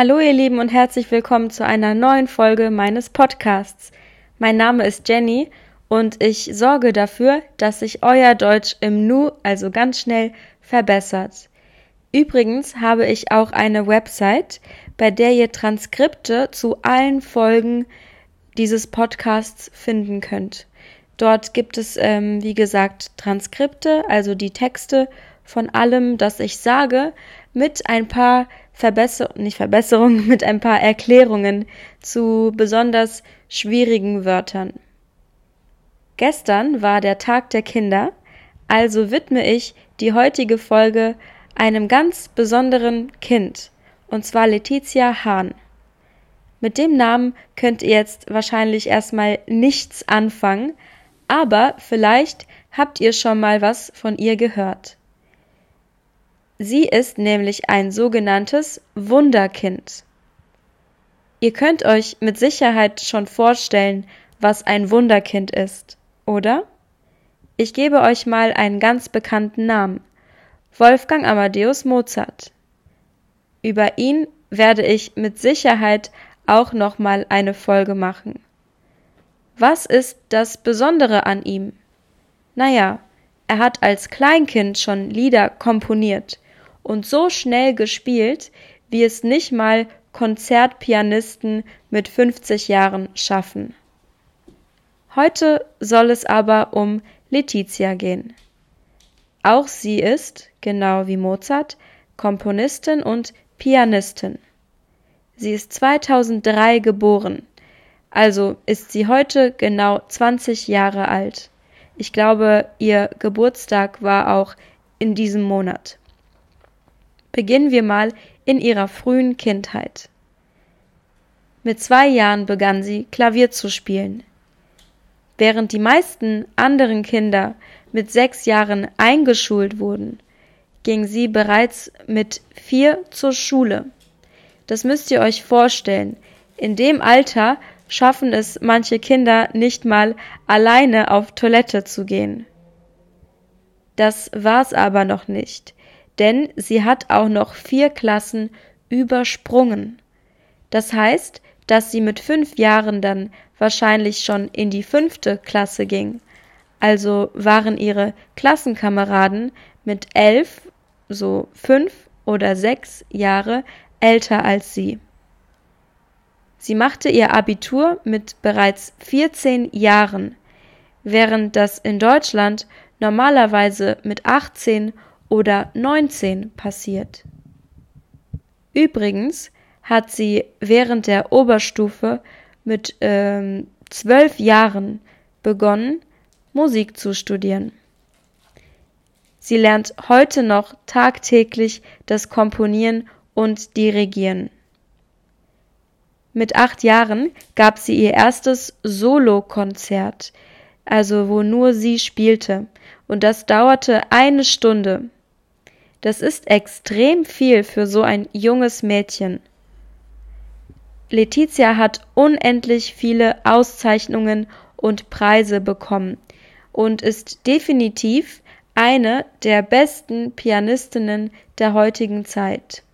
Hallo ihr Lieben und herzlich willkommen zu einer neuen Folge meines Podcasts. Mein Name ist Jenny und ich sorge dafür, dass sich euer Deutsch im Nu, also ganz schnell, verbessert. Übrigens habe ich auch eine Website, bei der ihr Transkripte zu allen Folgen dieses Podcasts finden könnt. Dort gibt es, ähm, wie gesagt, Transkripte, also die Texte von allem, das ich sage, mit ein paar Verbesserungen, nicht Verbesserungen, mit ein paar Erklärungen zu besonders schwierigen Wörtern. Gestern war der Tag der Kinder, also widme ich die heutige Folge einem ganz besonderen Kind, und zwar Letizia Hahn. Mit dem Namen könnt ihr jetzt wahrscheinlich erstmal nichts anfangen, aber vielleicht habt ihr schon mal was von ihr gehört. Sie ist nämlich ein sogenanntes Wunderkind. Ihr könnt euch mit Sicherheit schon vorstellen, was ein Wunderkind ist, oder? Ich gebe euch mal einen ganz bekannten Namen. Wolfgang Amadeus Mozart. Über ihn werde ich mit Sicherheit auch noch mal eine Folge machen. Was ist das Besondere an ihm? Naja, er hat als Kleinkind schon Lieder komponiert, und so schnell gespielt, wie es nicht mal Konzertpianisten mit 50 Jahren schaffen. Heute soll es aber um Letizia gehen. Auch sie ist, genau wie Mozart, Komponistin und Pianistin. Sie ist 2003 geboren, also ist sie heute genau 20 Jahre alt. Ich glaube, ihr Geburtstag war auch in diesem Monat. Beginnen wir mal in ihrer frühen Kindheit. Mit zwei Jahren begann sie Klavier zu spielen. Während die meisten anderen Kinder mit sechs Jahren eingeschult wurden, ging sie bereits mit vier zur Schule. Das müsst ihr euch vorstellen. In dem Alter schaffen es manche Kinder nicht mal alleine auf Toilette zu gehen. Das war's aber noch nicht denn sie hat auch noch vier Klassen übersprungen. Das heißt, dass sie mit fünf Jahren dann wahrscheinlich schon in die fünfte Klasse ging. Also waren ihre Klassenkameraden mit elf, so fünf oder sechs Jahre älter als sie. Sie machte ihr Abitur mit bereits 14 Jahren, während das in Deutschland normalerweise mit 18 oder 19 passiert. Übrigens hat sie während der Oberstufe mit ähm, zwölf Jahren begonnen, Musik zu studieren. Sie lernt heute noch tagtäglich das Komponieren und Dirigieren. Mit acht Jahren gab sie ihr erstes Solokonzert, also wo nur sie spielte, und das dauerte eine Stunde. Das ist extrem viel für so ein junges Mädchen. Letizia hat unendlich viele Auszeichnungen und Preise bekommen und ist definitiv eine der besten Pianistinnen der heutigen Zeit.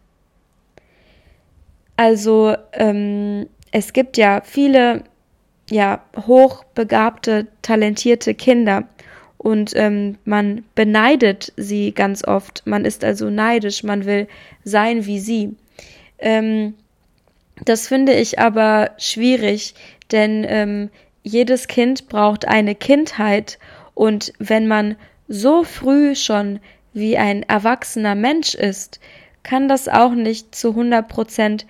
Also ähm, es gibt ja viele ja hochbegabte, talentierte Kinder und ähm, man beneidet sie ganz oft. Man ist also neidisch, man will sein wie sie. Ähm, das finde ich aber schwierig, denn ähm, jedes Kind braucht eine Kindheit und wenn man so früh schon wie ein erwachsener Mensch ist, kann das auch nicht zu 100 Prozent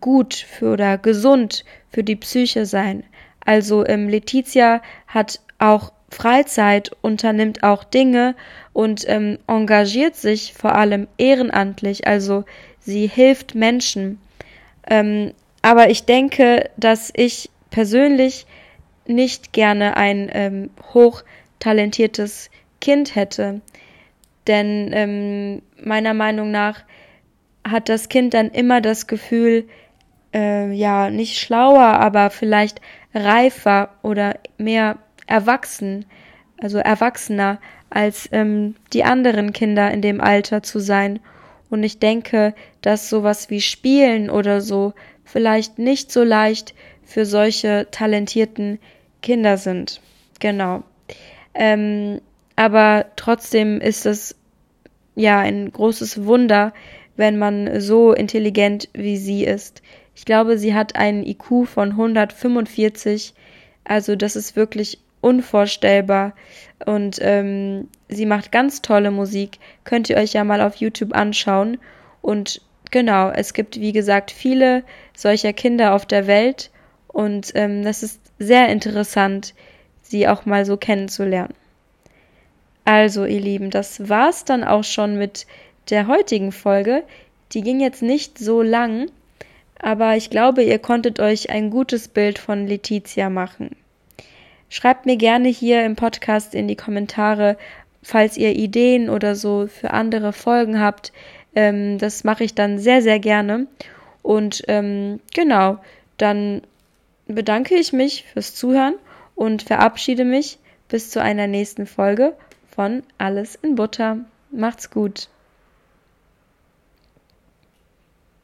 gut für oder gesund für die Psyche sein. Also ähm, Letizia hat auch Freizeit, unternimmt auch Dinge und ähm, engagiert sich vor allem ehrenamtlich, also sie hilft Menschen. Ähm, aber ich denke, dass ich persönlich nicht gerne ein ähm, hochtalentiertes Kind hätte. Denn ähm, meiner Meinung nach hat das Kind dann immer das Gefühl, äh, ja, nicht schlauer, aber vielleicht reifer oder mehr erwachsen, also erwachsener als ähm, die anderen Kinder in dem Alter zu sein. Und ich denke, dass sowas wie Spielen oder so vielleicht nicht so leicht für solche talentierten Kinder sind. Genau. Ähm, aber trotzdem ist es ja ein großes Wunder, wenn man so intelligent wie sie ist. Ich glaube, sie hat einen IQ von 145. Also das ist wirklich unvorstellbar. Und ähm, sie macht ganz tolle Musik. Könnt ihr euch ja mal auf YouTube anschauen. Und genau, es gibt, wie gesagt, viele solcher Kinder auf der Welt. Und ähm, das ist sehr interessant, sie auch mal so kennenzulernen. Also, ihr Lieben, das war's dann auch schon mit der heutigen Folge. Die ging jetzt nicht so lang, aber ich glaube, ihr konntet euch ein gutes Bild von Letizia machen. Schreibt mir gerne hier im Podcast in die Kommentare, falls ihr Ideen oder so für andere Folgen habt. Ähm, das mache ich dann sehr, sehr gerne. Und ähm, genau, dann bedanke ich mich fürs Zuhören und verabschiede mich bis zu einer nächsten Folge von Alles in Butter. Macht's gut.